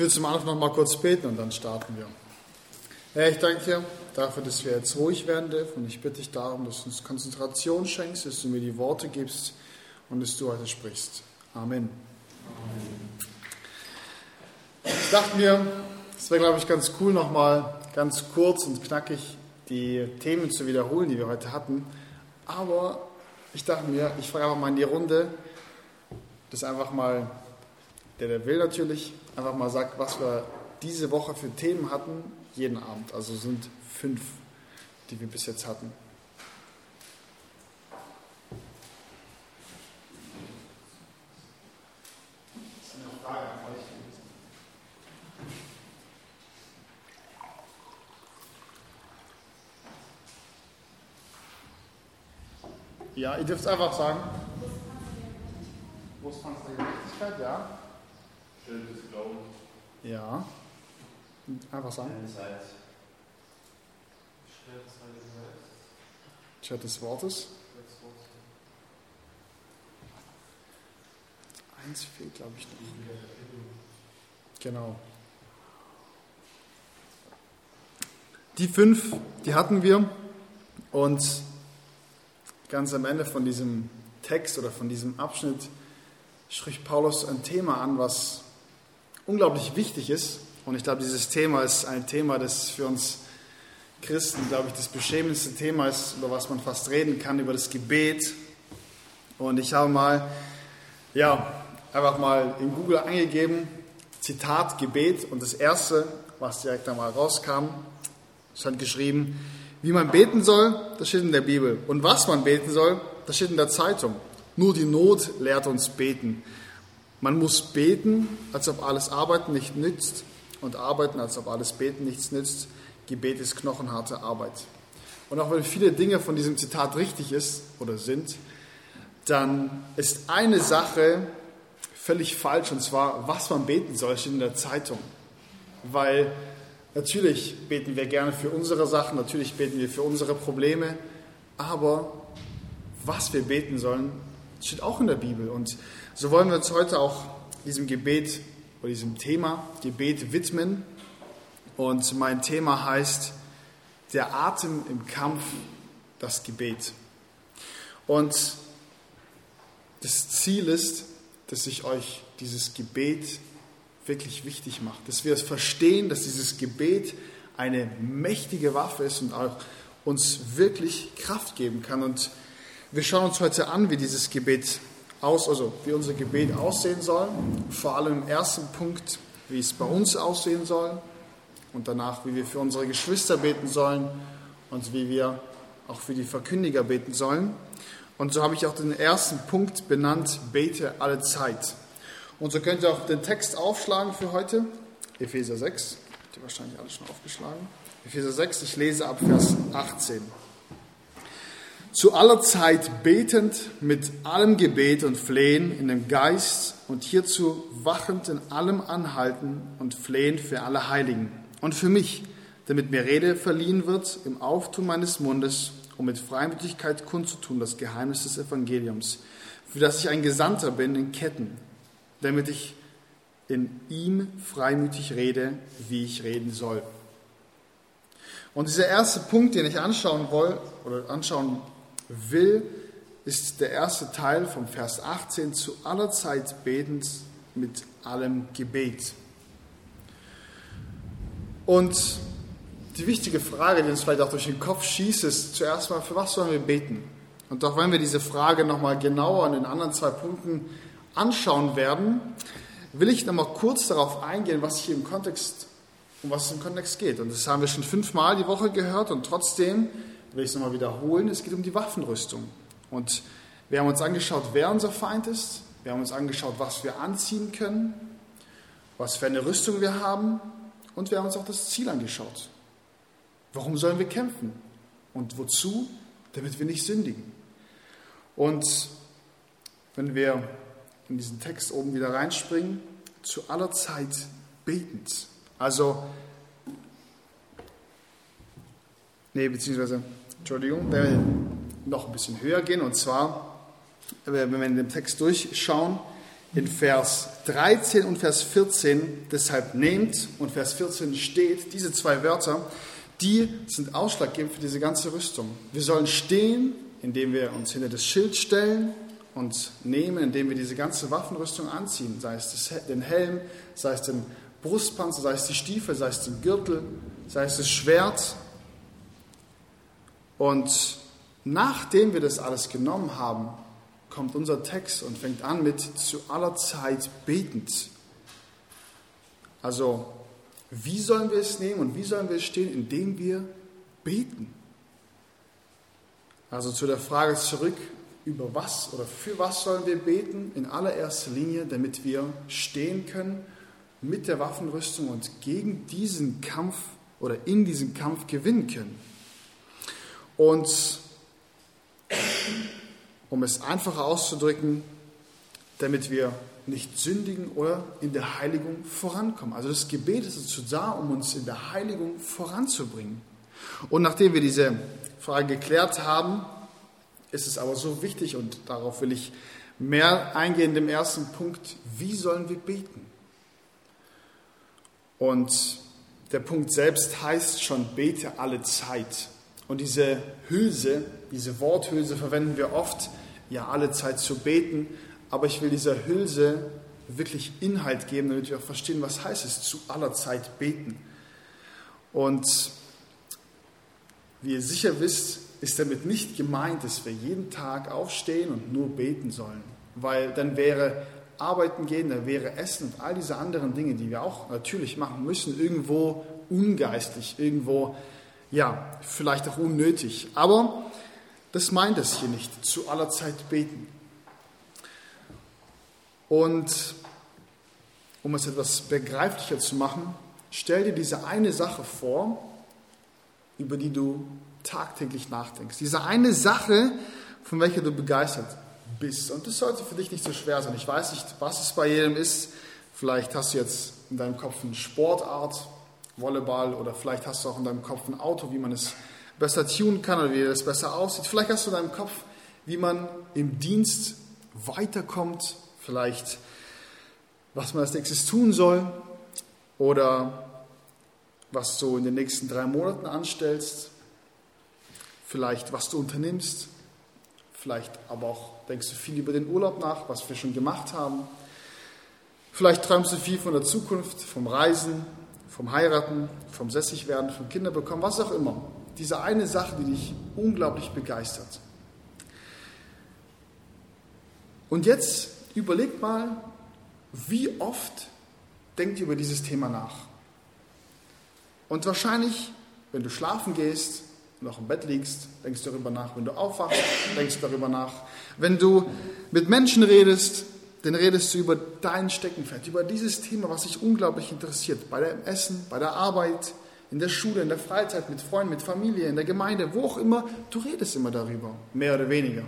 will zum Anfang noch mal kurz beten und dann starten wir. Herr, ich danke dir dafür, dass wir jetzt ruhig werden dürfen und ich bitte dich darum, dass du uns Konzentration schenkst, dass du mir die Worte gibst und dass du heute sprichst. Amen. Ich dachte mir, es wäre, glaube ich, ganz cool, nochmal ganz kurz und knackig die Themen zu wiederholen, die wir heute hatten. Aber ich dachte mir, ich frage einfach mal in die Runde, dass einfach mal, der der will natürlich, einfach mal sagt, was wir diese Woche für Themen hatten, jeden Abend. Also sind fünf, die wir bis jetzt hatten. Ja, ihr dürft es einfach sagen. Großpanzer der Gerechtigkeit, ja. Schild des Glaubens. Ja. Einfach sagen. Zeit. Chat des Wortes. Eins fehlt, glaube ich, noch. Genau. Die fünf, die hatten wir. Und ganz am Ende von diesem Text oder von diesem Abschnitt spricht Paulus ein Thema an, was unglaublich wichtig ist. Und ich glaube, dieses Thema ist ein Thema, das für uns Christen, glaube ich, das beschämendste Thema ist, über was man fast reden kann, über das Gebet. Und ich habe mal, ja, einfach mal in Google eingegeben, Zitat Gebet. Und das erste, was direkt einmal rauskam, stand geschrieben, wie man beten soll, das steht in der Bibel. Und was man beten soll, das steht in der Zeitung. Nur die Not lehrt uns beten. Man muss beten, als ob alles Arbeiten nicht nützt und arbeiten, als ob alles Beten nichts nützt. Gebet ist knochenharte Arbeit. Und auch wenn viele Dinge von diesem Zitat richtig ist oder sind, dann ist eine Sache völlig falsch, und zwar, was man beten soll, steht in der Zeitung. Weil natürlich beten wir gerne für unsere Sachen, natürlich beten wir für unsere Probleme, aber was wir beten sollen, steht auch in der Bibel. Und so wollen wir uns heute auch diesem Gebet oder diesem Thema Gebet widmen. Und mein Thema heißt der Atem im Kampf, das Gebet. Und das Ziel ist, dass ich euch dieses Gebet wirklich wichtig macht, dass wir es verstehen, dass dieses Gebet eine mächtige Waffe ist und auch uns wirklich Kraft geben kann. Und wir schauen uns heute an, wie dieses Gebet aus, also wie unser Gebet aussehen soll. Vor allem im ersten Punkt, wie es bei uns aussehen soll und danach, wie wir für unsere Geschwister beten sollen und wie wir auch für die Verkündiger beten sollen. Und so habe ich auch den ersten Punkt benannt, bete alle Zeit. Und so könnt ihr auch den Text aufschlagen für heute, Epheser 6, habt ihr wahrscheinlich alle schon aufgeschlagen. Epheser 6, ich lese ab Vers 18 zu aller Zeit betend mit allem Gebet und Flehen in dem Geist und hierzu wachend in allem Anhalten und Flehen für alle Heiligen und für mich, damit mir Rede verliehen wird im Auftun meines Mundes, um mit Freimütigkeit kundzutun das Geheimnis des Evangeliums, für das ich ein Gesandter bin in Ketten, damit ich in ihm freimütig rede, wie ich reden soll. Und dieser erste Punkt, den ich anschauen will oder anschauen will, ist der erste Teil vom Vers 18, zu aller Zeit betend mit allem Gebet. Und die wichtige Frage, die uns vielleicht auch durch den Kopf schießt, ist zuerst mal, für was sollen wir beten? Und auch wenn wir diese Frage nochmal genauer in den anderen zwei Punkten anschauen werden, will ich nochmal kurz darauf eingehen, was hier im Kontext, um was es im Kontext geht. Und das haben wir schon fünfmal die Woche gehört und trotzdem will ich es nochmal wiederholen, es geht um die Waffenrüstung. Und wir haben uns angeschaut, wer unser Feind ist. Wir haben uns angeschaut, was wir anziehen können, was für eine Rüstung wir haben. Und wir haben uns auch das Ziel angeschaut. Warum sollen wir kämpfen? Und wozu? Damit wir nicht sündigen. Und wenn wir in diesen Text oben wieder reinspringen, zu aller Zeit betend. Also, nee, beziehungsweise Entschuldigung, wenn wir noch ein bisschen höher gehen, und zwar, wenn wir in dem Text durchschauen, in Vers 13 und Vers 14, deshalb nehmt und Vers 14 steht, diese zwei Wörter, die sind ausschlaggebend für diese ganze Rüstung. Wir sollen stehen, indem wir uns hinter das Schild stellen und nehmen, indem wir diese ganze Waffenrüstung anziehen, sei es den Helm, sei es den Brustpanzer, sei es die Stiefel, sei es den Gürtel, sei es das Schwert. Und nachdem wir das alles genommen haben, kommt unser Text und fängt an mit zu aller Zeit betend. Also, wie sollen wir es nehmen und wie sollen wir es stehen? Indem wir beten. Also zu der Frage zurück, über was oder für was sollen wir beten? In allererster Linie, damit wir stehen können mit der Waffenrüstung und gegen diesen Kampf oder in diesem Kampf gewinnen können. Und um es einfacher auszudrücken, damit wir nicht sündigen oder in der Heiligung vorankommen. Also das Gebet ist dazu da, um uns in der Heiligung voranzubringen. Und nachdem wir diese Frage geklärt haben, ist es aber so wichtig und darauf will ich mehr eingehen, dem ersten Punkt, wie sollen wir beten? Und der Punkt selbst heißt schon, bete alle Zeit. Und diese Hülse, diese Worthülse verwenden wir oft, ja, alle Zeit zu beten. Aber ich will dieser Hülse wirklich Inhalt geben, damit wir auch verstehen, was heißt es, zu aller Zeit beten. Und wie ihr sicher wisst, ist damit nicht gemeint, dass wir jeden Tag aufstehen und nur beten sollen. Weil dann wäre arbeiten gehen, da wäre Essen und all diese anderen Dinge, die wir auch natürlich machen müssen, irgendwo ungeistlich, irgendwo, ja, vielleicht auch unnötig. Aber das meint es hier nicht, zu aller Zeit beten. Und um es etwas begreiflicher zu machen, stell dir diese eine Sache vor, über die du tagtäglich nachdenkst. Diese eine Sache, von welcher du begeistert bist. Und das sollte für dich nicht so schwer sein. Ich weiß nicht, was es bei jedem ist. Vielleicht hast du jetzt in deinem Kopf eine Sportart, Volleyball, oder vielleicht hast du auch in deinem Kopf ein Auto, wie man es besser tunen kann oder wie es besser aussieht. Vielleicht hast du in deinem Kopf, wie man im Dienst weiterkommt, vielleicht was man als nächstes tun soll oder was du in den nächsten drei Monaten anstellst, vielleicht was du unternimmst, vielleicht aber auch denkst du viel über den Urlaub nach, was wir schon gemacht haben. Vielleicht träumst du viel von der Zukunft, vom Reisen, vom Heiraten, vom Sessigwerden, vom Kinderbekommen, was auch immer. Diese eine Sache, die dich unglaublich begeistert. Und jetzt überleg mal, wie oft denkt ihr über dieses Thema nach? Und wahrscheinlich, wenn du schlafen gehst, noch im Bett liegst, denkst du darüber nach. Wenn du aufwachst, denkst du darüber nach. Wenn du mit Menschen redest, dann redest du über dein Steckenpferd, über dieses Thema, was dich unglaublich interessiert. Bei dem Essen, bei der Arbeit, in der Schule, in der Freizeit, mit Freunden, mit Familie, in der Gemeinde, wo auch immer. Du redest immer darüber, mehr oder weniger.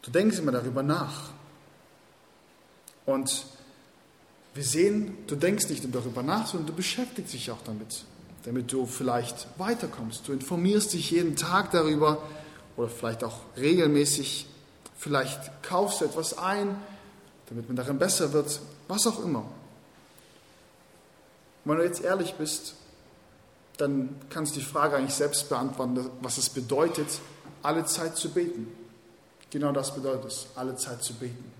Du denkst immer darüber nach. Und wir sehen, du denkst nicht nur darüber nach, sondern du beschäftigst dich auch damit damit du vielleicht weiterkommst. Du informierst dich jeden Tag darüber oder vielleicht auch regelmäßig. Vielleicht kaufst du etwas ein, damit man darin besser wird, was auch immer. wenn du jetzt ehrlich bist, dann kannst du die Frage eigentlich selbst beantworten, was es bedeutet, alle Zeit zu beten. Genau das bedeutet es, alle Zeit zu beten.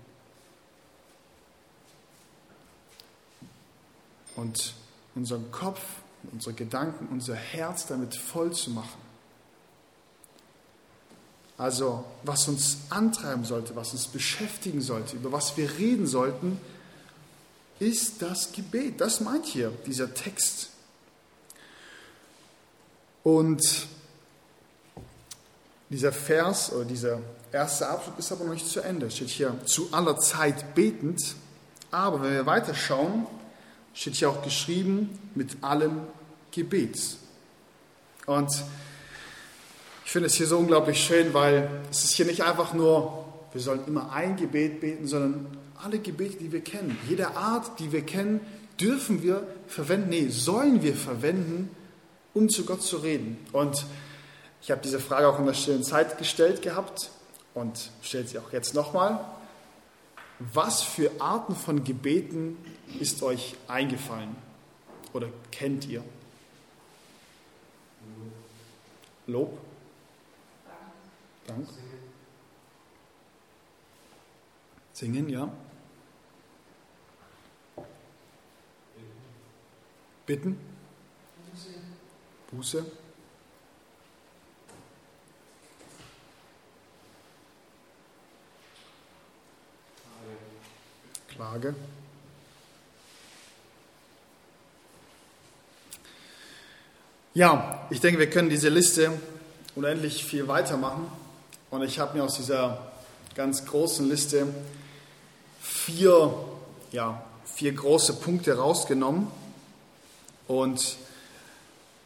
Und unseren Kopf unsere Gedanken, unser Herz damit voll zu machen. Also, was uns antreiben sollte, was uns beschäftigen sollte, über was wir reden sollten, ist das Gebet. Das meint hier dieser Text. Und dieser Vers oder dieser erste Abschnitt ist aber noch nicht zu Ende. Steht hier zu aller Zeit betend. Aber wenn wir weiterschauen, steht hier auch geschrieben, mit allem Gebet. Und finde es hier so unglaublich schön, weil es ist hier nicht einfach nur, wir sollen immer ein Gebet beten, sondern alle Gebete, die wir kennen, jede Art, die wir kennen, dürfen wir verwenden, nee, sollen wir verwenden, um zu Gott zu reden. Und ich habe diese Frage auch in der stillen Zeit gestellt gehabt und stelle sie auch jetzt nochmal. was für Arten von Gebeten ist euch eingefallen oder kennt ihr? Lob? Dank. Singen, ja. Bitten? Buße. Klage. Ja, ich denke, wir können diese Liste unendlich viel weitermachen. Und ich habe mir aus dieser ganz großen Liste vier, ja, vier große Punkte rausgenommen. Und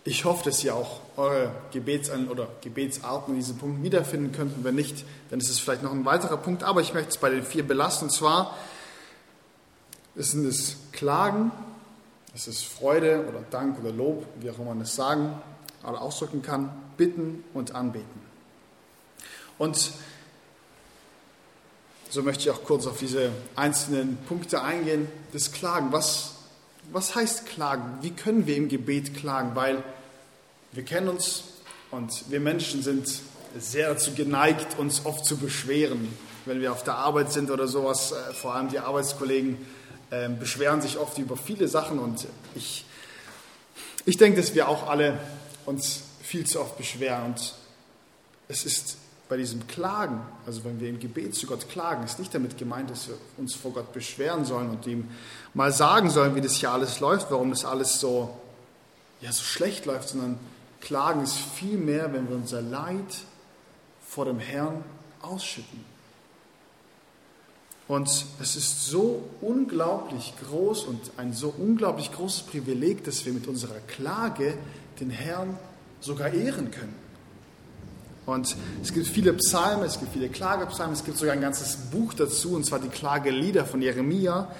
ich hoffe, dass ihr auch eure Gebets- oder Gebetsarten in diesen Punkten wiederfinden könnt. Und wenn nicht, dann ist es vielleicht noch ein weiterer Punkt. Aber ich möchte es bei den vier belassen. Und zwar sind es Klagen, es ist Freude oder Dank oder Lob, wie auch immer man es sagen oder ausdrücken kann, Bitten und Anbeten. Und so möchte ich auch kurz auf diese einzelnen Punkte eingehen. Das Klagen, was, was heißt Klagen? Wie können wir im Gebet klagen? Weil wir kennen uns und wir Menschen sind sehr dazu geneigt, uns oft zu beschweren, wenn wir auf der Arbeit sind oder sowas. Äh, vor allem die Arbeitskollegen äh, beschweren sich oft über viele Sachen und ich, ich denke, dass wir auch alle uns viel zu oft beschweren. Und es ist bei diesem Klagen, also wenn wir im Gebet zu Gott klagen, ist nicht damit gemeint, dass wir uns vor Gott beschweren sollen und ihm mal sagen sollen, wie das hier alles läuft, warum das alles so, ja, so schlecht läuft, sondern Klagen ist viel mehr, wenn wir unser Leid vor dem Herrn ausschütten. Und es ist so unglaublich groß und ein so unglaublich großes Privileg, dass wir mit unserer Klage den Herrn sogar ehren können. Und es gibt viele Psalmen, es gibt viele Klagepsalmen, es gibt sogar ein ganzes Buch dazu, und zwar die Klagelieder von Jeremia.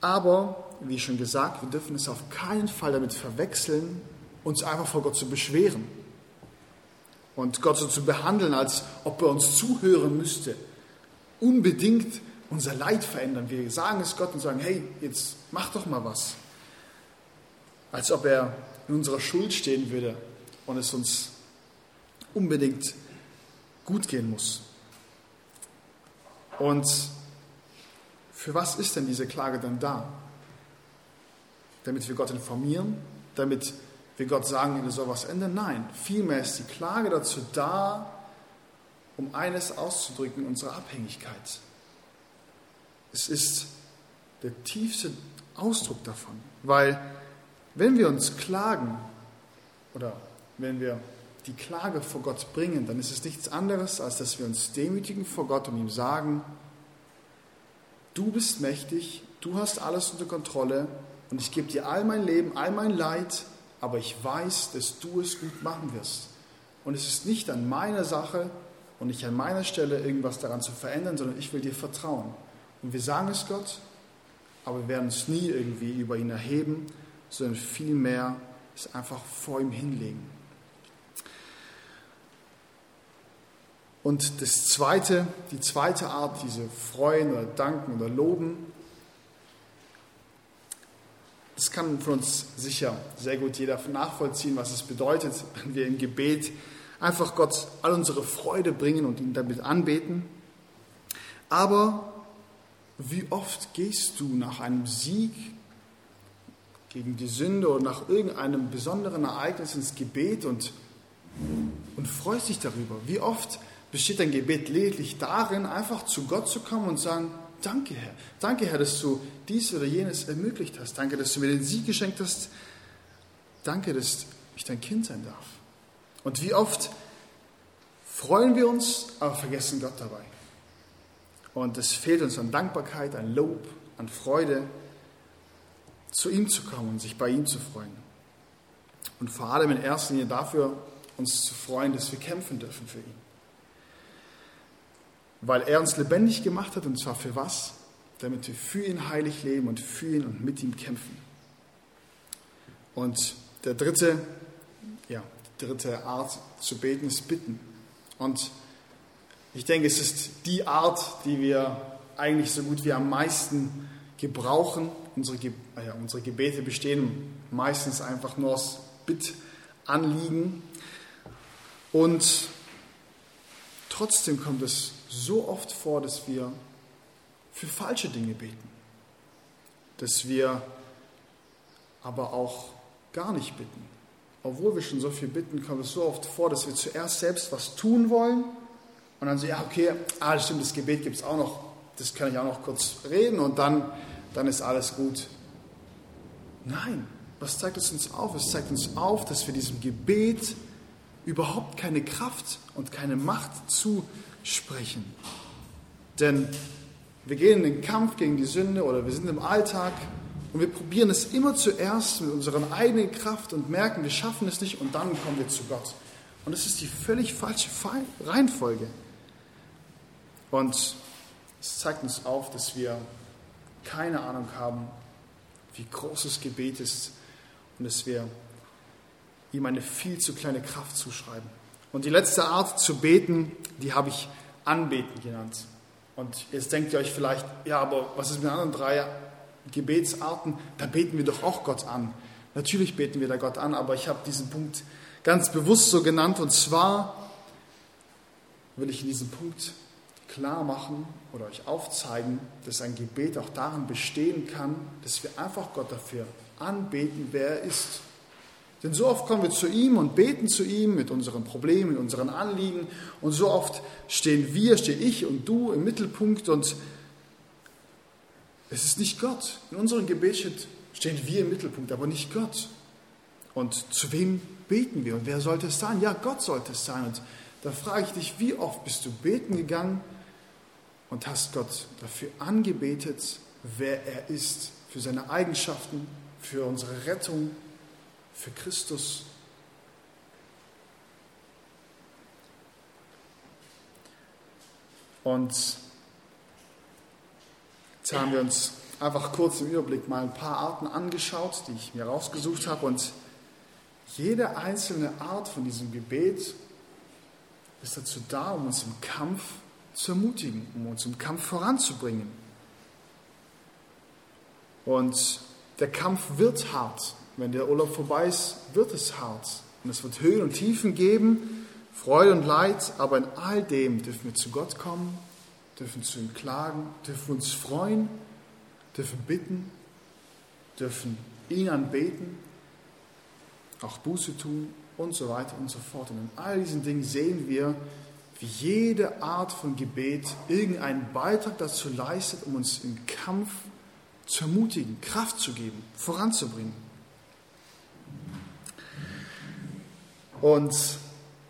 Aber, wie schon gesagt, wir dürfen es auf keinen Fall damit verwechseln, uns einfach vor Gott zu beschweren und Gott so zu behandeln, als ob er uns zuhören müsste. Unbedingt unser Leid verändern. Wir sagen es Gott und sagen, hey, jetzt mach doch mal was. Als ob er in unserer Schuld stehen würde und es uns unbedingt gut gehen muss. Und für was ist denn diese Klage dann da? Damit wir Gott informieren, damit wir Gott sagen, er soll was ändern? Nein, vielmehr ist die Klage dazu da, um eines auszudrücken, unsere Abhängigkeit. Es ist der tiefste Ausdruck davon, weil wenn wir uns klagen oder wenn wir die Klage vor Gott bringen, dann ist es nichts anderes, als dass wir uns demütigen vor Gott und ihm sagen, du bist mächtig, du hast alles unter Kontrolle und ich gebe dir all mein Leben, all mein Leid, aber ich weiß, dass du es gut machen wirst. Und es ist nicht an meiner Sache und nicht an meiner Stelle irgendwas daran zu verändern, sondern ich will dir vertrauen. Und wir sagen es Gott, aber wir werden es nie irgendwie über ihn erheben, sondern vielmehr es einfach vor ihm hinlegen. Und das zweite, die zweite Art, diese Freuen oder Danken oder Loben, das kann von uns sicher sehr gut jeder nachvollziehen, was es bedeutet, wenn wir im Gebet einfach Gott all unsere Freude bringen und ihn damit anbeten. Aber wie oft gehst du nach einem Sieg gegen die Sünde oder nach irgendeinem besonderen Ereignis ins Gebet und, und freust dich darüber? Wie oft besteht dein Gebet lediglich darin, einfach zu Gott zu kommen und sagen, danke Herr, danke Herr, dass du dies oder jenes ermöglicht hast, danke, dass du mir den Sieg geschenkt hast, danke, dass ich dein Kind sein darf. Und wie oft freuen wir uns, aber vergessen Gott dabei. Und es fehlt uns an Dankbarkeit, an Lob, an Freude, zu ihm zu kommen und sich bei ihm zu freuen. Und vor allem in erster Linie dafür, uns zu freuen, dass wir kämpfen dürfen für ihn. Weil er uns lebendig gemacht hat, und zwar für was? Damit wir für ihn heilig leben und für ihn und mit ihm kämpfen. Und der dritte, ja, die dritte Art zu beten ist bitten. Und ich denke, es ist die Art, die wir eigentlich so gut wie am meisten gebrauchen. Unsere, Ge äh, ja, unsere Gebete bestehen meistens einfach nur aus Bittanliegen. Und trotzdem kommt es so oft vor, dass wir für falsche Dinge beten. Dass wir aber auch gar nicht bitten. Obwohl wir schon so viel bitten, kommt es so oft vor, dass wir zuerst selbst was tun wollen und dann so, ja, okay, ah, stimmt, das Gebet gibt es auch noch, das kann ich auch noch kurz reden und dann, dann ist alles gut. Nein, was zeigt es uns auf? Es zeigt uns auf, dass wir diesem Gebet überhaupt keine Kraft und keine Macht zusprechen. Denn wir gehen in den Kampf gegen die Sünde oder wir sind im Alltag und wir probieren es immer zuerst mit unserer eigenen Kraft und merken, wir schaffen es nicht und dann kommen wir zu Gott. Und das ist die völlig falsche Reihenfolge. Und es zeigt uns auf, dass wir keine Ahnung haben, wie groß das Gebet ist und dass wir ihm eine viel zu kleine Kraft zuschreiben. Und die letzte Art zu beten, die habe ich anbeten genannt. Und jetzt denkt ihr euch vielleicht, ja, aber was ist mit den anderen drei Gebetsarten? Da beten wir doch auch Gott an. Natürlich beten wir da Gott an, aber ich habe diesen Punkt ganz bewusst so genannt. Und zwar will ich in diesem Punkt klar machen oder euch aufzeigen, dass ein Gebet auch darin bestehen kann, dass wir einfach Gott dafür anbeten, wer er ist. Denn so oft kommen wir zu ihm und beten zu ihm mit unseren Problemen, mit unseren Anliegen. Und so oft stehen wir, stehe ich und du im Mittelpunkt und es ist nicht Gott. In unserem Gebet stehen wir im Mittelpunkt, aber nicht Gott. Und zu wem beten wir und wer sollte es sein? Ja, Gott sollte es sein. Und da frage ich dich, wie oft bist du beten gegangen und hast Gott dafür angebetet, wer er ist, für seine Eigenschaften, für unsere Rettung, für Christus. Und jetzt haben wir uns einfach kurz im Überblick mal ein paar Arten angeschaut, die ich mir rausgesucht habe. Und jede einzelne Art von diesem Gebet ist dazu da, um uns im Kampf zu ermutigen, um uns im Kampf voranzubringen. Und der Kampf wird hart. Wenn der Urlaub vorbei ist, wird es hart. Und es wird Höhen und Tiefen geben, Freude und Leid, aber in all dem dürfen wir zu Gott kommen, dürfen zu ihm klagen, dürfen uns freuen, dürfen bitten, dürfen ihn anbeten, auch Buße tun und so weiter und so fort. Und in all diesen Dingen sehen wir, wie jede Art von Gebet irgendeinen Beitrag dazu leistet, um uns im Kampf zu ermutigen, Kraft zu geben, voranzubringen. Und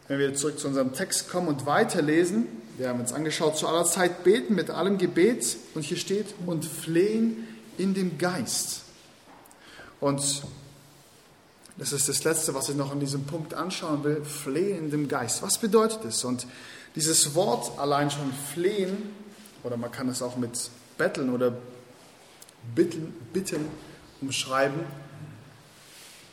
wenn wir zurück zu unserem Text kommen und weiterlesen, wir haben uns angeschaut, zu aller Zeit beten mit allem Gebet und hier steht und flehen in dem Geist. Und das ist das Letzte, was ich noch an diesem Punkt anschauen will, flehen in dem Geist. Was bedeutet es? Und dieses Wort allein schon flehen, oder man kann es auch mit betteln oder bitten, bitten umschreiben,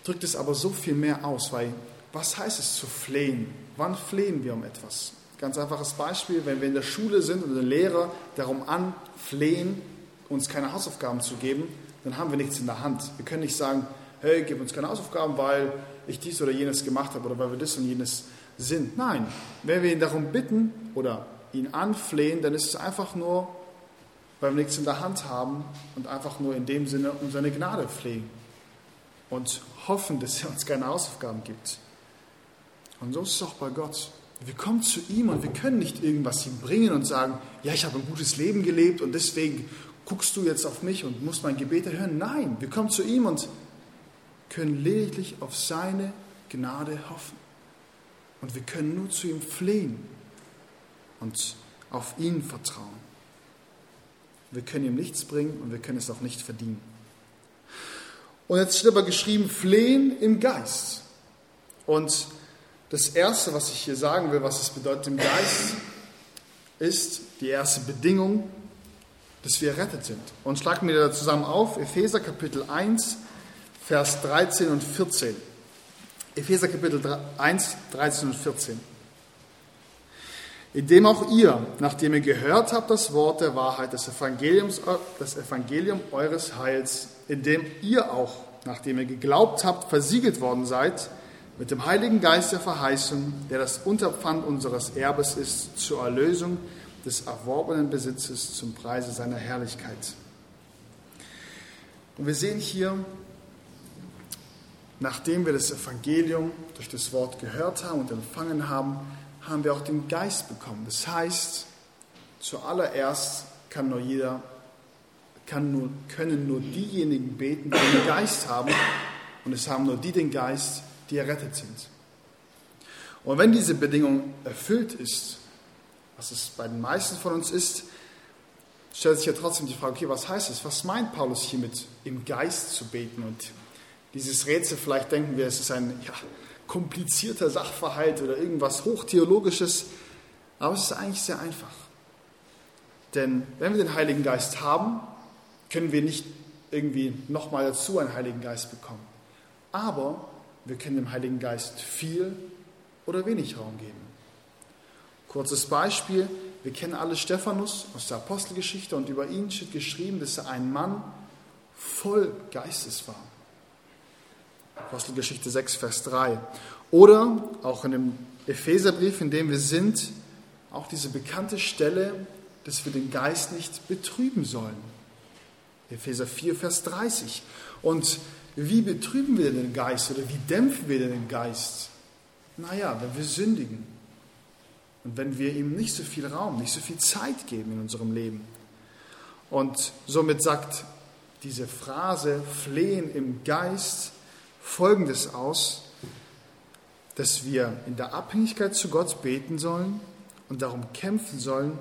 drückt es aber so viel mehr aus, weil was heißt es zu flehen? Wann flehen wir um etwas? Ganz einfaches Beispiel, wenn wir in der Schule sind und der Lehrer darum anflehen, uns keine Hausaufgaben zu geben, dann haben wir nichts in der Hand. Wir können nicht sagen, hey, gib uns keine Hausaufgaben, weil ich dies oder jenes gemacht habe oder weil wir das und jenes sind. Nein, wenn wir ihn darum bitten oder ihn anflehen, dann ist es einfach nur, weil wir nichts in der Hand haben und einfach nur in dem Sinne um seine Gnade flehen und hoffen, dass er uns keine Hausaufgaben gibt. Und so ist es auch bei Gott. Wir kommen zu ihm und wir können nicht irgendwas ihm bringen und sagen, ja, ich habe ein gutes Leben gelebt und deswegen guckst du jetzt auf mich und musst mein Gebet erhören. Nein, wir kommen zu ihm und können lediglich auf seine Gnade hoffen. Und wir können nur zu ihm flehen und auf ihn vertrauen. Wir können ihm nichts bringen und wir können es auch nicht verdienen. Und jetzt steht aber geschrieben, flehen im Geist. Und das Erste, was ich hier sagen will, was es bedeutet im Geist, ist die erste Bedingung, dass wir errettet sind. Und schlagen wir da zusammen auf, Epheser Kapitel 1, Vers 13 und 14. Epheser Kapitel 1, 13 und 14. indem auch ihr, nachdem ihr gehört habt das Wort der Wahrheit des Evangeliums, das Evangelium eures Heils, indem ihr auch, nachdem ihr geglaubt habt, versiegelt worden seid, mit dem Heiligen Geist der Verheißung, der das Unterpfand unseres Erbes ist, zur Erlösung des erworbenen Besitzes zum Preise seiner Herrlichkeit. Und wir sehen hier, nachdem wir das Evangelium durch das Wort gehört haben und empfangen haben, haben wir auch den Geist bekommen. Das heißt, zuallererst kann nur jeder, kann nur, können nur diejenigen beten, die den Geist haben. Und es haben nur die den Geist, die errettet sind. Und wenn diese Bedingung erfüllt ist, was es bei den meisten von uns ist, stellt sich ja trotzdem die Frage, okay, was heißt es? Was meint Paulus hiermit, im Geist zu beten? Und dieses Rätsel, vielleicht denken wir, es ist ein ja, komplizierter Sachverhalt oder irgendwas Hochtheologisches, aber es ist eigentlich sehr einfach. Denn wenn wir den Heiligen Geist haben, können wir nicht irgendwie nochmal dazu einen Heiligen Geist bekommen. Aber wir können dem Heiligen Geist viel oder wenig Raum geben. Kurzes Beispiel, wir kennen alle Stephanus aus der Apostelgeschichte und über ihn steht geschrieben, dass er ein Mann voll Geistes war. Apostelgeschichte 6, Vers 3. Oder auch in dem Epheserbrief, in dem wir sind, auch diese bekannte Stelle, dass wir den Geist nicht betrüben sollen. Epheser 4, Vers 30. Und wie betrüben wir den Geist oder wie dämpfen wir den Geist? Naja, wenn wir sündigen und wenn wir ihm nicht so viel Raum, nicht so viel Zeit geben in unserem Leben. Und somit sagt diese Phrase Flehen im Geist Folgendes aus, dass wir in der Abhängigkeit zu Gott beten sollen und darum kämpfen sollen,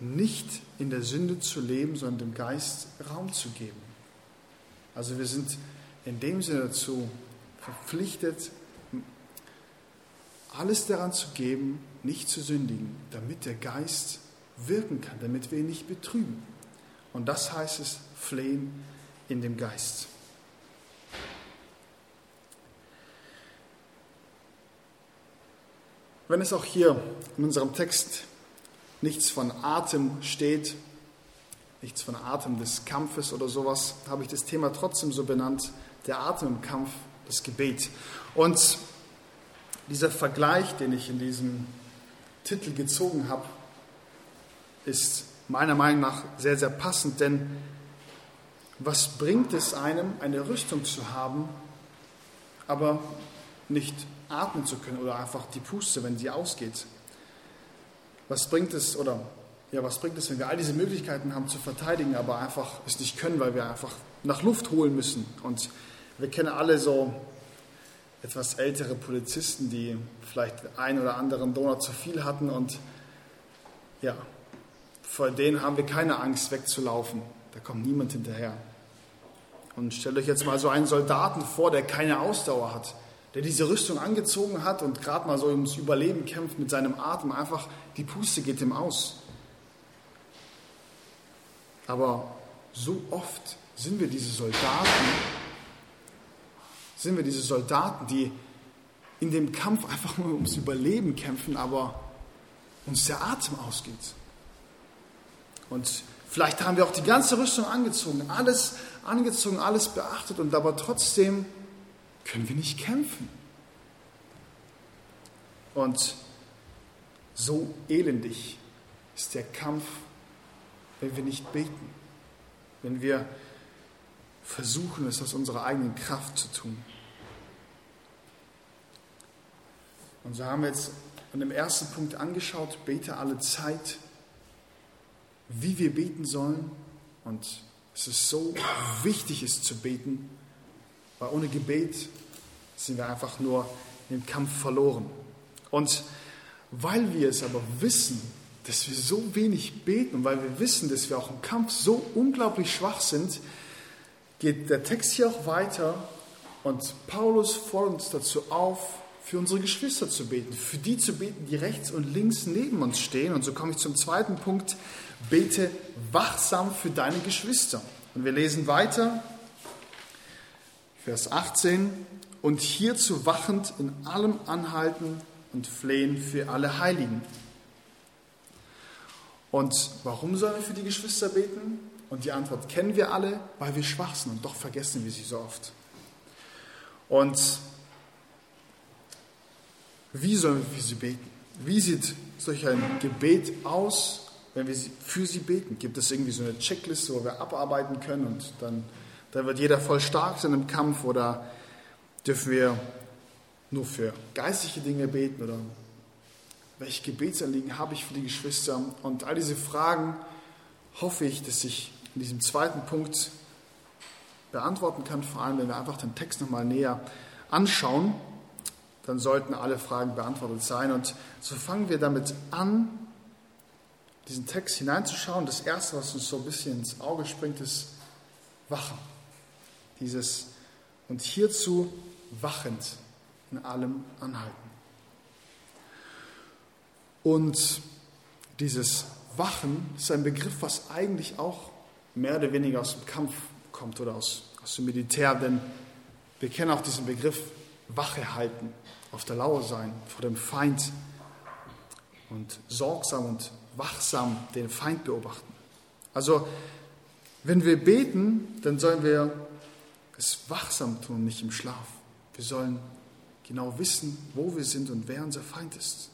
nicht in der Sünde zu leben, sondern dem Geist Raum zu geben. Also wir sind in dem Sinne dazu verpflichtet, alles daran zu geben, nicht zu sündigen, damit der Geist wirken kann, damit wir ihn nicht betrüben. Und das heißt es, flehen in dem Geist. Wenn es auch hier in unserem Text nichts von Atem steht, nichts von Atem des Kampfes oder sowas, habe ich das Thema trotzdem so benannt, der Atem im Kampf, das Gebet. Und dieser Vergleich, den ich in diesem Titel gezogen habe, ist meiner Meinung nach sehr, sehr passend, denn was bringt es einem, eine Rüstung zu haben, aber nicht atmen zu können oder einfach die Puste, wenn sie ausgeht. Was bringt es oder ja, was bringt es, wenn wir all diese Möglichkeiten haben zu verteidigen, aber einfach es nicht können, weil wir einfach nach Luft holen müssen? Und wir kennen alle so etwas ältere Polizisten, die vielleicht ein oder anderen Donut zu viel hatten und ja, vor denen haben wir keine Angst wegzulaufen. Da kommt niemand hinterher. Und stellt euch jetzt mal so einen Soldaten vor, der keine Ausdauer hat der diese Rüstung angezogen hat und gerade mal so ums Überleben kämpft mit seinem Atem, einfach die Puste geht ihm aus. Aber so oft sind wir diese Soldaten, sind wir diese Soldaten, die in dem Kampf einfach nur ums Überleben kämpfen, aber uns der Atem ausgeht. Und vielleicht haben wir auch die ganze Rüstung angezogen, alles angezogen, alles beachtet und aber trotzdem können wir nicht kämpfen. Und so elendig ist der Kampf, wenn wir nicht beten, wenn wir versuchen, es aus unserer eigenen Kraft zu tun. Und so haben wir jetzt an dem ersten Punkt angeschaut, bete alle Zeit, wie wir beten sollen. Und es ist so wichtig, es zu beten, weil ohne Gebet sind wir einfach nur im Kampf verloren. Und weil wir es aber wissen, dass wir so wenig beten und weil wir wissen, dass wir auch im Kampf so unglaublich schwach sind, geht der Text hier auch weiter und Paulus fordert uns dazu auf, für unsere Geschwister zu beten, für die zu beten, die rechts und links neben uns stehen. Und so komme ich zum zweiten Punkt, bete wachsam für deine Geschwister. Und wir lesen weiter Vers 18, und hierzu wachend in allem anhalten und flehen für alle Heiligen. Und warum sollen wir für die Geschwister beten? Und die Antwort kennen wir alle, weil wir schwach sind und doch vergessen wir sie so oft. Und wie sollen wir für sie beten? Wie sieht solch ein Gebet aus, wenn wir für sie beten? Gibt es irgendwie so eine Checkliste, wo wir abarbeiten können und dann, dann wird jeder voll stark sein im Kampf oder dürfen wir nur für geistliche Dinge beten oder welche Gebetsanliegen habe ich für die Geschwister? Und all diese Fragen hoffe ich, dass ich in diesem zweiten Punkt beantworten kann, vor allem wenn wir einfach den Text nochmal näher anschauen, dann sollten alle Fragen beantwortet sein. Und so fangen wir damit an, diesen Text hineinzuschauen. Das Erste, was uns so ein bisschen ins Auge springt, ist Wachen. Dieses und hierzu wachend in allem anhalten. Und dieses Wachen ist ein Begriff, was eigentlich auch mehr oder weniger aus dem Kampf kommt oder aus, aus dem Militär, denn wir kennen auch diesen Begriff Wache halten, auf der Lauer sein vor dem Feind und sorgsam und wachsam den Feind beobachten. Also, wenn wir beten, dann sollen wir es wachsam tun, nicht im Schlaf. Wir sollen genau wissen, wo wir sind und wer unser Feind ist.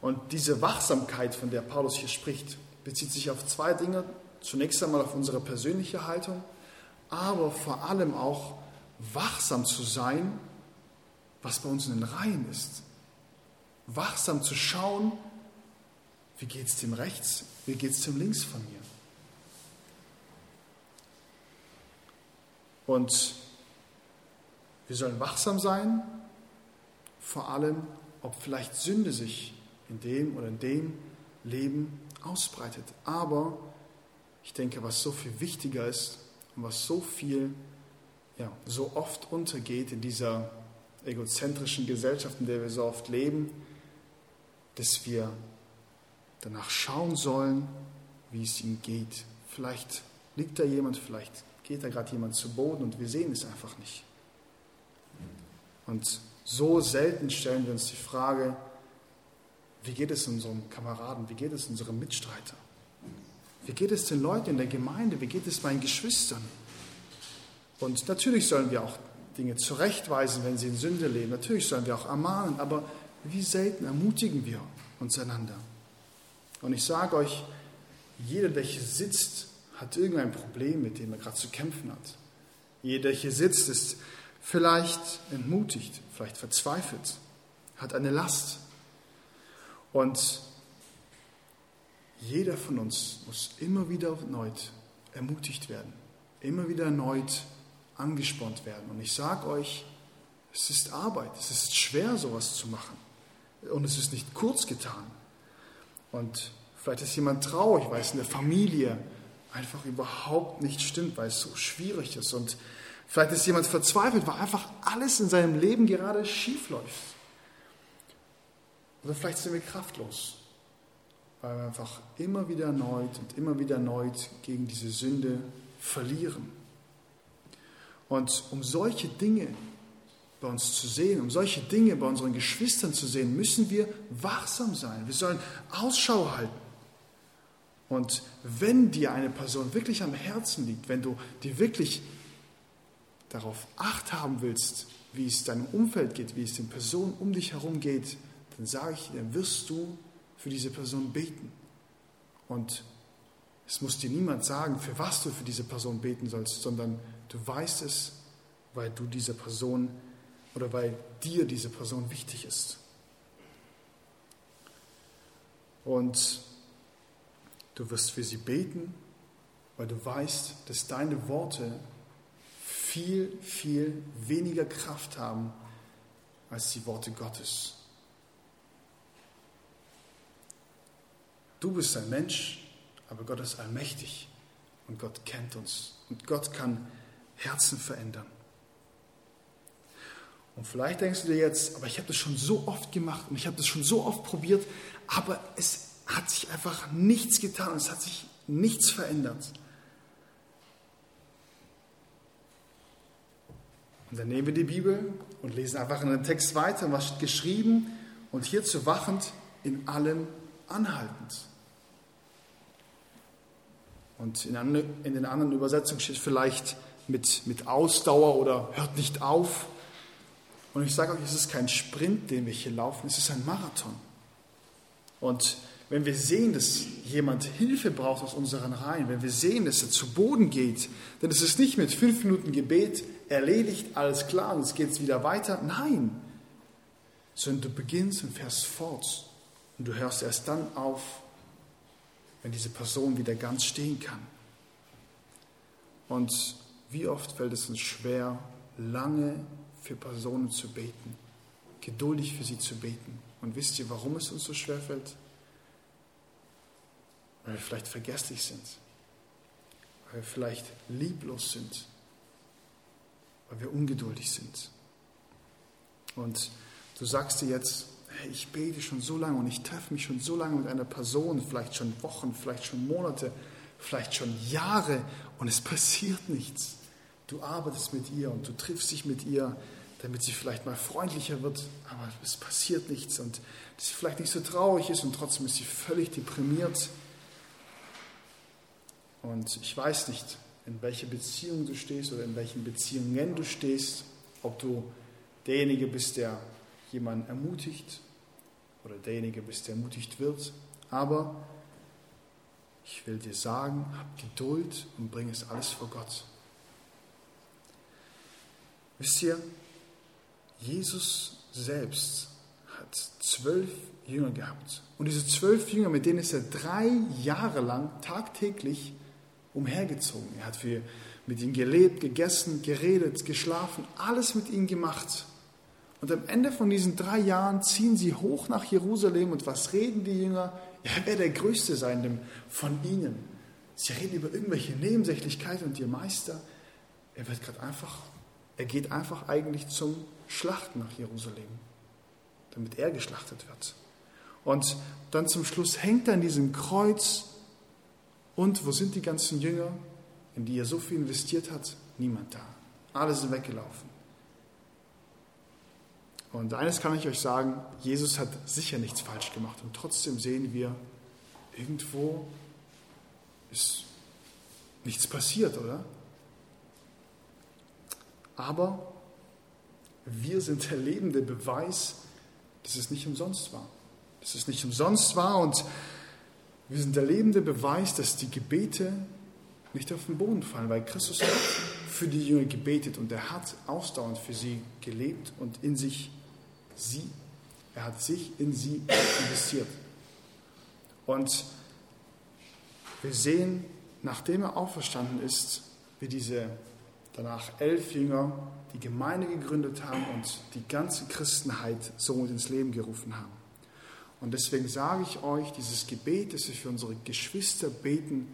Und diese Wachsamkeit, von der Paulus hier spricht, bezieht sich auf zwei Dinge. Zunächst einmal auf unsere persönliche Haltung, aber vor allem auch wachsam zu sein, was bei uns in den Reihen ist. Wachsam zu schauen, wie geht es dem rechts, wie geht es dem links von mir. Und wir sollen wachsam sein, vor allem, ob vielleicht Sünde sich in dem oder in dem Leben ausbreitet. Aber ich denke, was so viel wichtiger ist und was so viel, ja, so oft untergeht in dieser egozentrischen Gesellschaft, in der wir so oft leben, dass wir danach schauen sollen, wie es ihm geht. Vielleicht liegt da jemand, vielleicht geht da gerade jemand zu Boden und wir sehen es einfach nicht. Und so selten stellen wir uns die Frage, wie geht es unserem Kameraden, wie geht es unserem Mitstreiter? Wie geht es den Leuten in der Gemeinde? Wie geht es meinen Geschwistern? Und natürlich sollen wir auch Dinge zurechtweisen, wenn sie in Sünde leben. Natürlich sollen wir auch ermahnen, aber wie selten ermutigen wir uns einander? Und ich sage euch, jeder, der hier sitzt, hat irgendein Problem, mit dem er gerade zu kämpfen hat. Jeder, der hier sitzt, ist vielleicht entmutigt, vielleicht verzweifelt, hat eine Last. Und jeder von uns muss immer wieder erneut ermutigt werden, immer wieder erneut angespornt werden. Und ich sage euch, es ist Arbeit, es ist schwer, sowas zu machen. Und es ist nicht kurz getan. Und vielleicht ist jemand traurig, weil es in der Familie einfach überhaupt nicht stimmt, weil es so schwierig ist. Und vielleicht ist jemand verzweifelt, weil einfach alles in seinem Leben gerade schief läuft. Oder vielleicht sind wir kraftlos, weil wir einfach immer wieder erneut und immer wieder erneut gegen diese Sünde verlieren. Und um solche Dinge bei uns zu sehen, um solche Dinge bei unseren Geschwistern zu sehen, müssen wir wachsam sein. Wir sollen Ausschau halten. Und wenn dir eine Person wirklich am Herzen liegt, wenn du dir wirklich darauf acht haben willst, wie es deinem Umfeld geht, wie es den Personen um dich herum geht, dann sage ich dir, dann wirst du für diese Person beten. Und es muss dir niemand sagen, für was du für diese Person beten sollst, sondern du weißt es, weil du diese Person oder weil dir diese Person wichtig ist. Und du wirst für sie beten, weil du weißt, dass deine Worte viel, viel weniger Kraft haben als die Worte Gottes. Du bist ein Mensch, aber Gott ist allmächtig und Gott kennt uns und Gott kann Herzen verändern. Und vielleicht denkst du dir jetzt, aber ich habe das schon so oft gemacht und ich habe das schon so oft probiert, aber es hat sich einfach nichts getan und es hat sich nichts verändert. Und dann nehmen wir die Bibel und lesen einfach in den Text weiter, was geschrieben und hierzu wachend in allem anhaltend. Und in den anderen Übersetzungen steht vielleicht mit, mit Ausdauer oder hört nicht auf. Und ich sage euch, es ist kein Sprint, den wir hier laufen, es ist ein Marathon. Und wenn wir sehen, dass jemand Hilfe braucht aus unseren Reihen, wenn wir sehen, dass er zu Boden geht, ist es nicht mit fünf Minuten Gebet erledigt, alles klar, und jetzt geht es wieder weiter. Nein, sondern du beginnst und fährst fort. Und du hörst erst dann auf, wenn diese Person wieder ganz stehen kann. Und wie oft fällt es uns schwer, lange für Personen zu beten, geduldig für sie zu beten. Und wisst ihr, warum es uns so schwer fällt? Weil wir vielleicht vergesslich sind, weil wir vielleicht lieblos sind, weil wir ungeduldig sind. Und du sagst dir jetzt, hey, ich bete schon so lange und ich treffe mich schon so lange mit einer Person, vielleicht schon Wochen, vielleicht schon Monate, vielleicht schon Jahre und es passiert nichts. Du arbeitest mit ihr und du triffst dich mit ihr, damit sie vielleicht mal freundlicher wird, aber es passiert nichts und dass sie vielleicht nicht so traurig ist und trotzdem ist sie völlig deprimiert. Und ich weiß nicht, in welcher Beziehung du stehst oder in welchen Beziehungen du stehst, ob du derjenige bist, der jemanden ermutigt oder derjenige bist, der ermutigt wird. Aber ich will dir sagen, hab Geduld und bring es alles vor Gott. Wisst ihr, Jesus selbst hat zwölf Jünger gehabt. Und diese zwölf Jünger, mit denen ist er drei Jahre lang tagtäglich umhergezogen. Er hat für, mit ihnen gelebt, gegessen, geredet, geschlafen, alles mit ihnen gemacht. Und am Ende von diesen drei Jahren ziehen sie hoch nach Jerusalem und was reden die Jünger? Er wäre der Größte sein von ihnen. Sie reden über irgendwelche Nebensächlichkeiten und ihr Meister, er wird gerade einfach, er geht einfach eigentlich zum Schlachten nach Jerusalem, damit er geschlachtet wird. Und dann zum Schluss hängt er an diesem Kreuz und wo sind die ganzen Jünger, in die er so viel investiert hat? Niemand da. Alle sind weggelaufen. Und eines kann ich euch sagen, Jesus hat sicher nichts falsch gemacht. Und trotzdem sehen wir, irgendwo ist nichts passiert, oder? Aber wir sind der lebende Beweis, dass es nicht umsonst war. Dass es nicht umsonst war und wir sind der lebende Beweis, dass die Gebete nicht auf den Boden fallen, weil Christus hat für die Jünger gebetet und er hat ausdauernd für sie gelebt und in sich sie, er hat sich in sie investiert. Und wir sehen, nachdem er auferstanden ist, wie diese danach elf Jünger die Gemeinde gegründet haben und die ganze Christenheit somit ins Leben gerufen haben. Und deswegen sage ich euch, dieses Gebet, das wir für unsere Geschwister beten,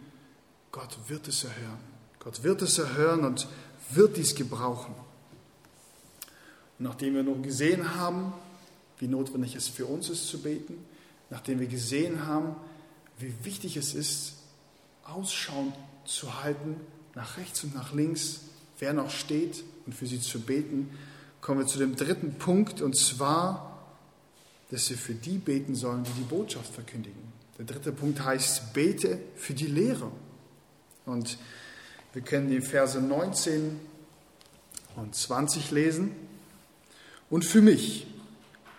Gott wird es erhören. Gott wird es erhören und wird dies gebrauchen. Nachdem wir nun gesehen haben, wie notwendig es für uns ist zu beten, nachdem wir gesehen haben, wie wichtig es ist, Ausschau zu halten nach rechts und nach links, wer noch steht und für sie zu beten, kommen wir zu dem dritten Punkt und zwar dass wir für die beten sollen, die die Botschaft verkündigen. Der dritte Punkt heißt, bete für die Lehrer. Und wir können die Verse 19 und 20 lesen. Und für mich,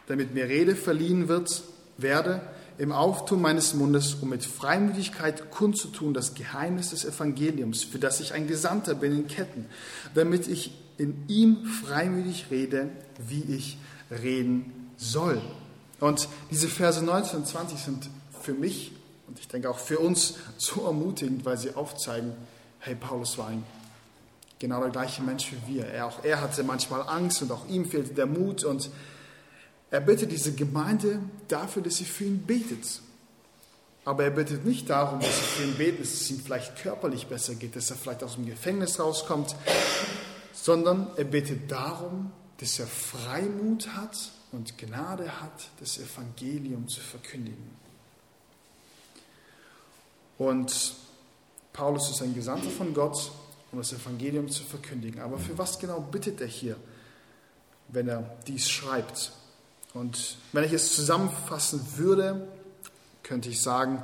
damit mir Rede verliehen wird, werde im Auftun meines Mundes, um mit Freimütigkeit kundzutun das Geheimnis des Evangeliums, für das ich ein Gesandter bin in Ketten, damit ich in ihm freimütig rede, wie ich reden soll. Und diese Verse 19 und 20 sind für mich und ich denke auch für uns so ermutigend, weil sie aufzeigen, hey, Paulus war ein genau der gleiche Mensch wie wir. Er, auch er hatte manchmal Angst und auch ihm fehlte der Mut und er bittet diese Gemeinde dafür, dass sie für ihn betet. Aber er bittet nicht darum, dass sie für ihn beten, dass es ihm vielleicht körperlich besser geht, dass er vielleicht aus dem Gefängnis rauskommt, sondern er bittet darum, dass er Freimut hat und Gnade hat, das Evangelium zu verkündigen. Und Paulus ist ein Gesandter von Gott, um das Evangelium zu verkündigen. Aber für was genau bittet er hier, wenn er dies schreibt? Und wenn ich es zusammenfassen würde, könnte ich sagen,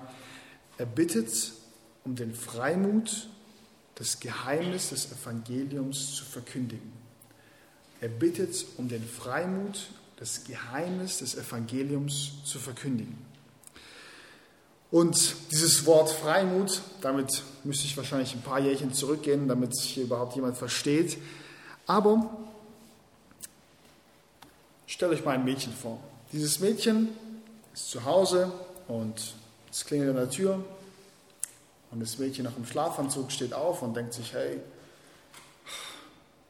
er bittet, um den Freimut, das Geheimnis des Evangeliums zu verkündigen. Er bittet um den Freimut, das Geheimnis des Evangeliums zu verkündigen. Und dieses Wort Freimut, damit müsste ich wahrscheinlich ein paar Jährchen zurückgehen, damit sich hier überhaupt jemand versteht. Aber stellt euch mal ein Mädchen vor. Dieses Mädchen ist zu Hause und es klingelt an der Tür und das Mädchen nach dem Schlafanzug steht auf und denkt sich, hey,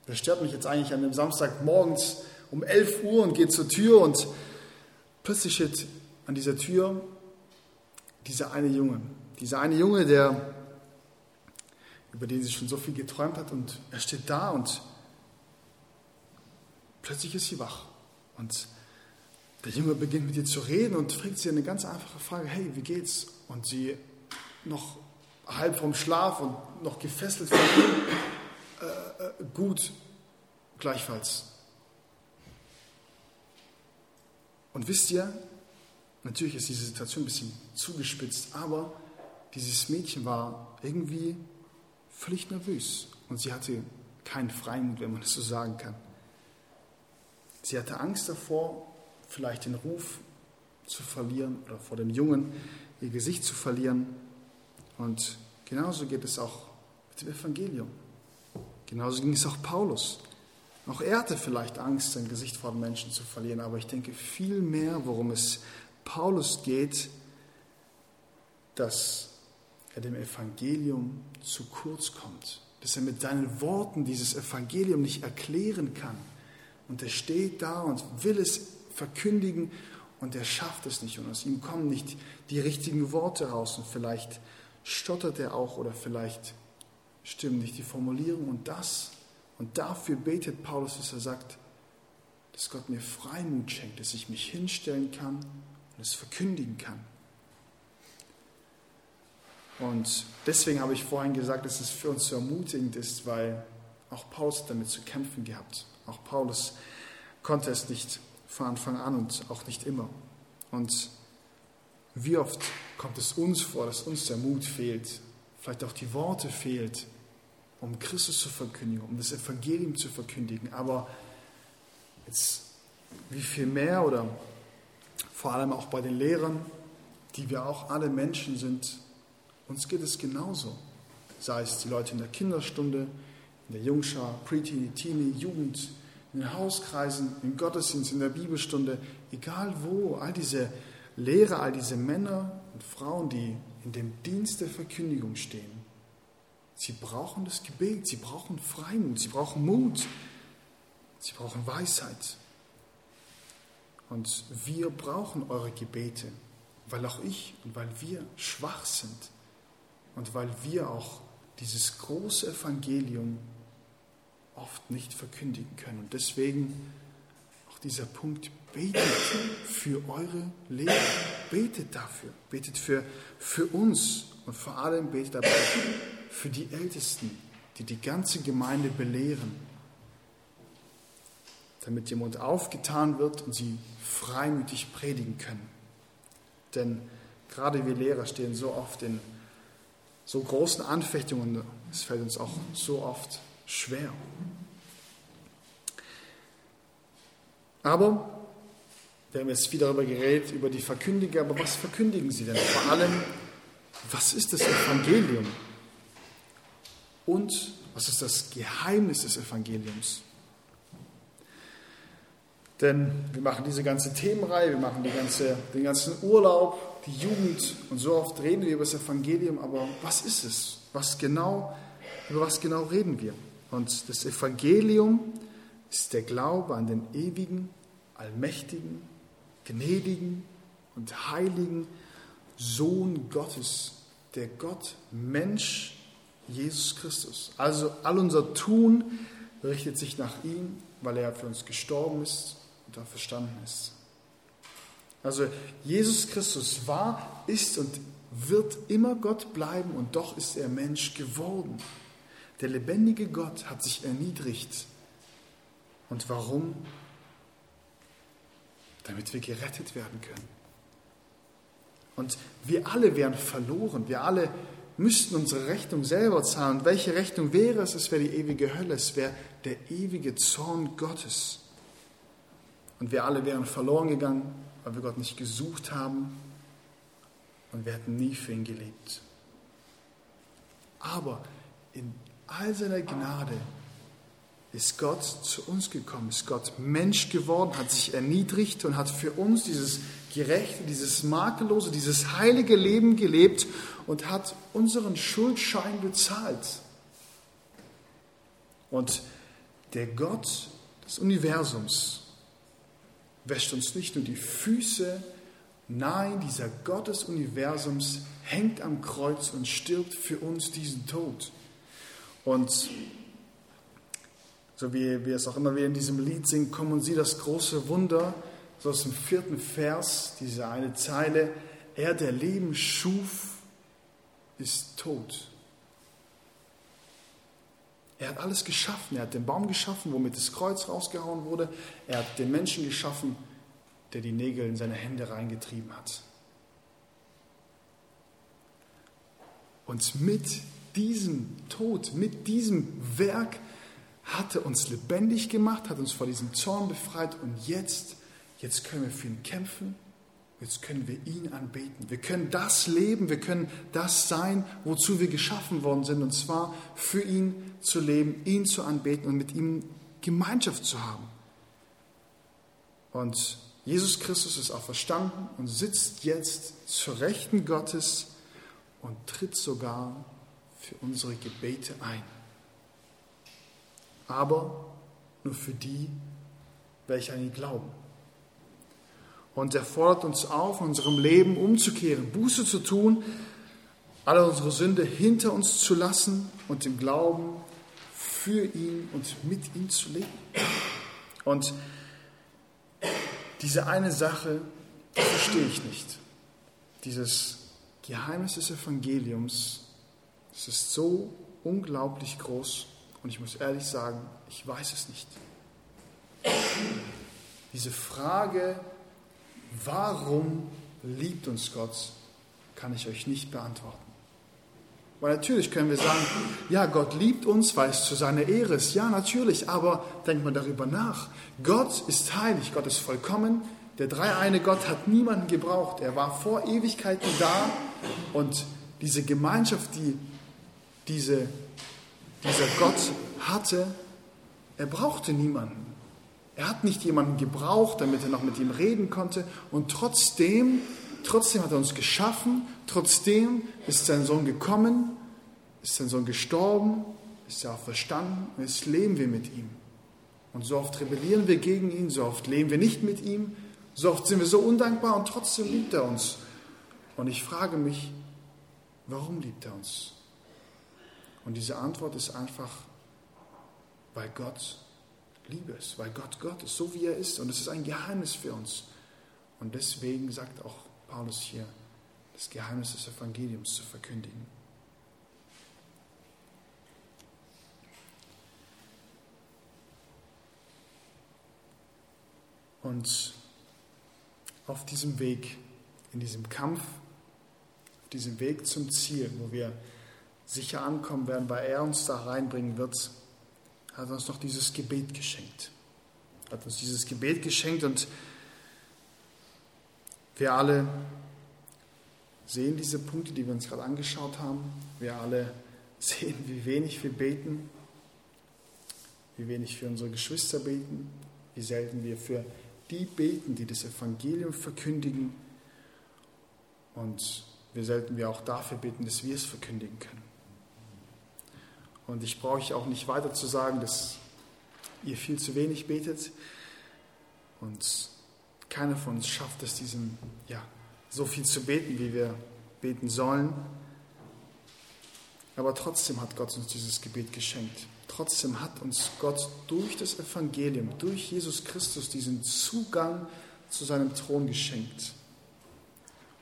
wer stört mich jetzt eigentlich an dem Samstag morgens um 11 Uhr und geht zur Tür und plötzlich steht an dieser Tür dieser eine Junge. Dieser eine Junge, der, über den sie schon so viel geträumt hat und er steht da und plötzlich ist sie wach. Und der Junge beginnt mit ihr zu reden und fragt sie eine ganz einfache Frage, hey, wie geht's? Und sie noch halb vom Schlaf und noch gefesselt von ihm, äh, äh, gut, gleichfalls. Und wisst ihr, natürlich ist diese Situation ein bisschen zugespitzt, aber dieses Mädchen war irgendwie völlig nervös und sie hatte keinen Freimut, wenn man das so sagen kann. Sie hatte Angst davor, vielleicht den Ruf zu verlieren oder vor dem Jungen ihr Gesicht zu verlieren. Und genauso geht es auch mit dem Evangelium. Genauso ging es auch Paulus. Auch er hatte vielleicht Angst, sein Gesicht vor den Menschen zu verlieren, aber ich denke viel mehr, worum es Paulus geht, dass er dem Evangelium zu kurz kommt, dass er mit seinen Worten dieses Evangelium nicht erklären kann. Und er steht da und will es verkündigen und er schafft es nicht. Und aus ihm kommen nicht die richtigen Worte raus. Und vielleicht stottert er auch oder vielleicht stimmen nicht die Formulierungen und das und dafür betet Paulus, dass er sagt, dass Gott mir Freimut schenkt, dass ich mich hinstellen kann und es verkündigen kann. Und deswegen habe ich vorhin gesagt, dass es für uns so ermutigend ist, weil auch Paulus damit zu kämpfen gehabt. Auch Paulus konnte es nicht von Anfang an und auch nicht immer. Und wie oft kommt es uns vor, dass uns der Mut fehlt, vielleicht auch die Worte fehlt, um Christus zu verkündigen, um das Evangelium zu verkündigen. Aber jetzt, wie viel mehr oder vor allem auch bei den Lehrern, die wir auch alle Menschen sind, uns geht es genauso. Sei es die Leute in der Kinderstunde, in der Jungschar, Pretty, Teenie, Jugend, in den Hauskreisen, im Gottesdienst, in der Bibelstunde, egal wo, all diese Lehrer, all diese Männer und Frauen, die in dem Dienst der Verkündigung stehen, Sie brauchen das Gebet, sie brauchen Freimut, sie brauchen Mut, sie brauchen Weisheit. Und wir brauchen eure Gebete, weil auch ich und weil wir schwach sind und weil wir auch dieses große Evangelium oft nicht verkündigen können. Und deswegen auch dieser Punkt, betet für eure Lehre, betet dafür, betet für, für uns und vor allem betet dabei für die Ältesten, die die ganze Gemeinde belehren, damit ihr Mund aufgetan wird und sie freimütig predigen können. Denn gerade wir Lehrer stehen so oft in so großen Anfechtungen, es fällt uns auch so oft schwer. Aber wir haben jetzt viel darüber geredet, über die Verkündiger, aber was verkündigen sie denn? Vor allem, was ist das Evangelium? Und was ist das Geheimnis des Evangeliums? Denn wir machen diese ganze Themenreihe, wir machen ganze, den ganzen Urlaub, die Jugend und so oft reden wir über das Evangelium, aber was ist es? Was genau, über was genau reden wir? Und das Evangelium ist der Glaube an den ewigen, allmächtigen, gnädigen und heiligen Sohn Gottes, der Gott Mensch Jesus Christus. Also all unser Tun richtet sich nach ihm, weil er für uns gestorben ist und dann verstanden ist. Also Jesus Christus war, ist und wird immer Gott bleiben und doch ist er Mensch geworden. Der lebendige Gott hat sich erniedrigt. Und warum? Damit wir gerettet werden können. Und wir alle wären verloren. Wir alle müssten unsere Rechnung selber zahlen. Und welche Rechnung wäre es? Es wäre die ewige Hölle, es wäre der ewige Zorn Gottes. Und wir alle wären verloren gegangen, weil wir Gott nicht gesucht haben und wir hätten nie für ihn gelebt. Aber in all seiner Gnade ist Gott zu uns gekommen, ist Gott Mensch geworden, hat sich erniedrigt und hat für uns dieses gerechte, dieses makellose, dieses heilige Leben gelebt und hat unseren Schuldschein bezahlt. Und der Gott des Universums wäscht uns nicht nur die Füße, nein, dieser Gott des Universums hängt am Kreuz und stirbt für uns diesen Tod. Und so wie wir es auch immer wieder in diesem Lied singen, kommen und sieh das große Wunder, so aus dem vierten Vers, diese eine Zeile, er, der Leben schuf, ist tot. Er hat alles geschaffen. Er hat den Baum geschaffen, womit das Kreuz rausgehauen wurde. Er hat den Menschen geschaffen, der die Nägel in seine Hände reingetrieben hat. Und mit diesem Tod, mit diesem Werk hat er uns lebendig gemacht, hat uns vor diesem Zorn befreit und jetzt, jetzt können wir für ihn kämpfen, jetzt können wir ihn anbeten. Wir können das leben, wir können das sein, wozu wir geschaffen worden sind, und zwar für ihn zu leben, ihn zu anbeten und mit ihm Gemeinschaft zu haben. Und Jesus Christus ist auch verstanden und sitzt jetzt zur Rechten Gottes und tritt sogar für unsere Gebete ein. Aber nur für die, welche an ihn glauben. Und er fordert uns auf, in unserem Leben umzukehren, Buße zu tun, alle unsere Sünde hinter uns zu lassen und im Glauben für ihn und mit ihm zu leben. Und diese eine Sache verstehe ich nicht. Dieses Geheimnis des Evangeliums, es ist so unglaublich groß und ich muss ehrlich sagen, ich weiß es nicht. Diese Frage, warum liebt uns Gott, kann ich euch nicht beantworten. Weil natürlich können wir sagen, ja, Gott liebt uns, weil es zu seiner Ehre ist. Ja, natürlich, aber denkt mal darüber nach. Gott ist heilig, Gott ist vollkommen. Der dreieine Gott hat niemanden gebraucht. Er war vor Ewigkeiten da und diese Gemeinschaft, die diese, dieser Gott hatte, er brauchte niemanden. Er hat nicht jemanden gebraucht, damit er noch mit ihm reden konnte. Und trotzdem, trotzdem hat er uns geschaffen. Trotzdem ist sein Sohn gekommen, ist sein Sohn gestorben, ist er auch verstanden. Und jetzt leben wir mit ihm. Und so oft rebellieren wir gegen ihn, so oft leben wir nicht mit ihm, so oft sind wir so undankbar und trotzdem liebt er uns. Und ich frage mich, warum liebt er uns? Und diese Antwort ist einfach, weil Gott Liebe ist, weil Gott Gott ist, so wie er ist. Und es ist ein Geheimnis für uns. Und deswegen sagt auch Paulus hier, das Geheimnis des Evangeliums zu verkündigen. Und auf diesem Weg, in diesem Kampf, auf diesem Weg zum Ziel, wo wir sicher ankommen werden, weil er uns da reinbringen wird, hat uns noch dieses Gebet geschenkt. Hat uns dieses Gebet geschenkt und wir alle sehen diese Punkte, die wir uns gerade angeschaut haben. Wir alle sehen, wie wenig wir beten, wie wenig für unsere Geschwister beten, wie selten wir für die beten, die das Evangelium verkündigen und wie selten wir auch dafür beten, dass wir es verkündigen können. Und ich brauche euch auch nicht weiter zu sagen, dass ihr viel zu wenig betet und keiner von uns schafft es, diesem, ja, so viel zu beten, wie wir beten sollen. Aber trotzdem hat Gott uns dieses Gebet geschenkt. Trotzdem hat uns Gott durch das Evangelium, durch Jesus Christus diesen Zugang zu seinem Thron geschenkt.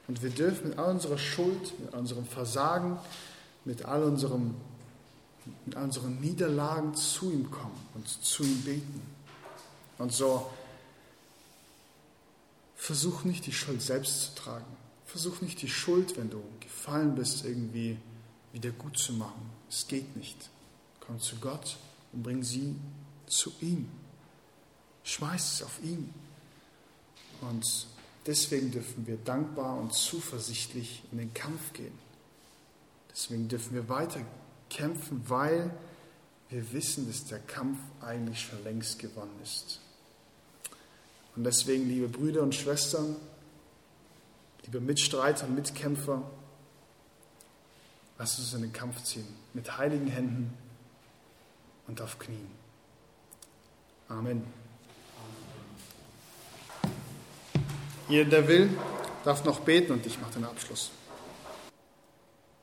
Und wir dürfen mit all unserer Schuld, mit all unserem Versagen, mit all unserem mit unseren Niederlagen zu ihm kommen und zu ihm beten. Und so versuch nicht die Schuld selbst zu tragen. Versuch nicht die Schuld, wenn du gefallen bist, irgendwie wieder gut zu machen. Es geht nicht. Komm zu Gott und bring sie zu ihm. Schmeiß es auf ihn. Und deswegen dürfen wir dankbar und zuversichtlich in den Kampf gehen. Deswegen dürfen wir weiter kämpfen, weil wir wissen, dass der Kampf eigentlich schon längst gewonnen ist. Und deswegen, liebe Brüder und Schwestern, liebe Mitstreiter und Mitkämpfer, lasst uns in den Kampf ziehen, mit heiligen Händen und auf Knien. Amen. Jeder, der will, darf noch beten und ich mache den Abschluss.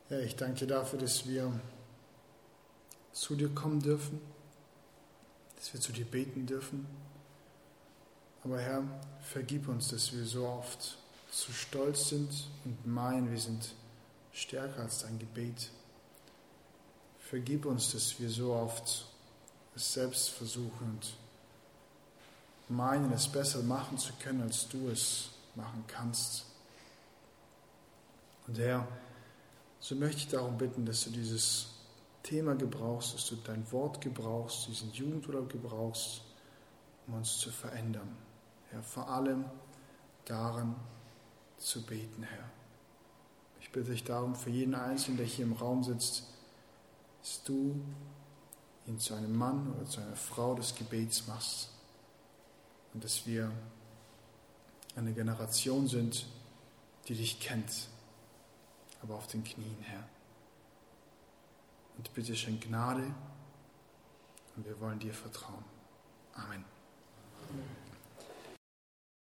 Ja, ich danke dir dafür, dass wir zu dir kommen dürfen, dass wir zu dir beten dürfen. Aber Herr, vergib uns, dass wir so oft zu stolz sind und meinen, wir sind stärker als dein Gebet. Vergib uns, dass wir so oft es selbst versuchen und meinen, es besser machen zu können, als du es machen kannst. Und Herr, so möchte ich darum bitten, dass du dieses Thema gebrauchst, dass du dein Wort gebrauchst, diesen Jugendurlaub gebrauchst, um uns zu verändern. Herr, vor allem daran zu beten, Herr. Ich bitte dich darum für jeden Einzelnen, der hier im Raum sitzt, dass du ihn zu einem Mann oder zu einer Frau des Gebets machst und dass wir eine Generation sind, die dich kennt, aber auf den Knien, Herr. Und bitte schenk Gnade und wir wollen dir vertrauen. Amen. Amen.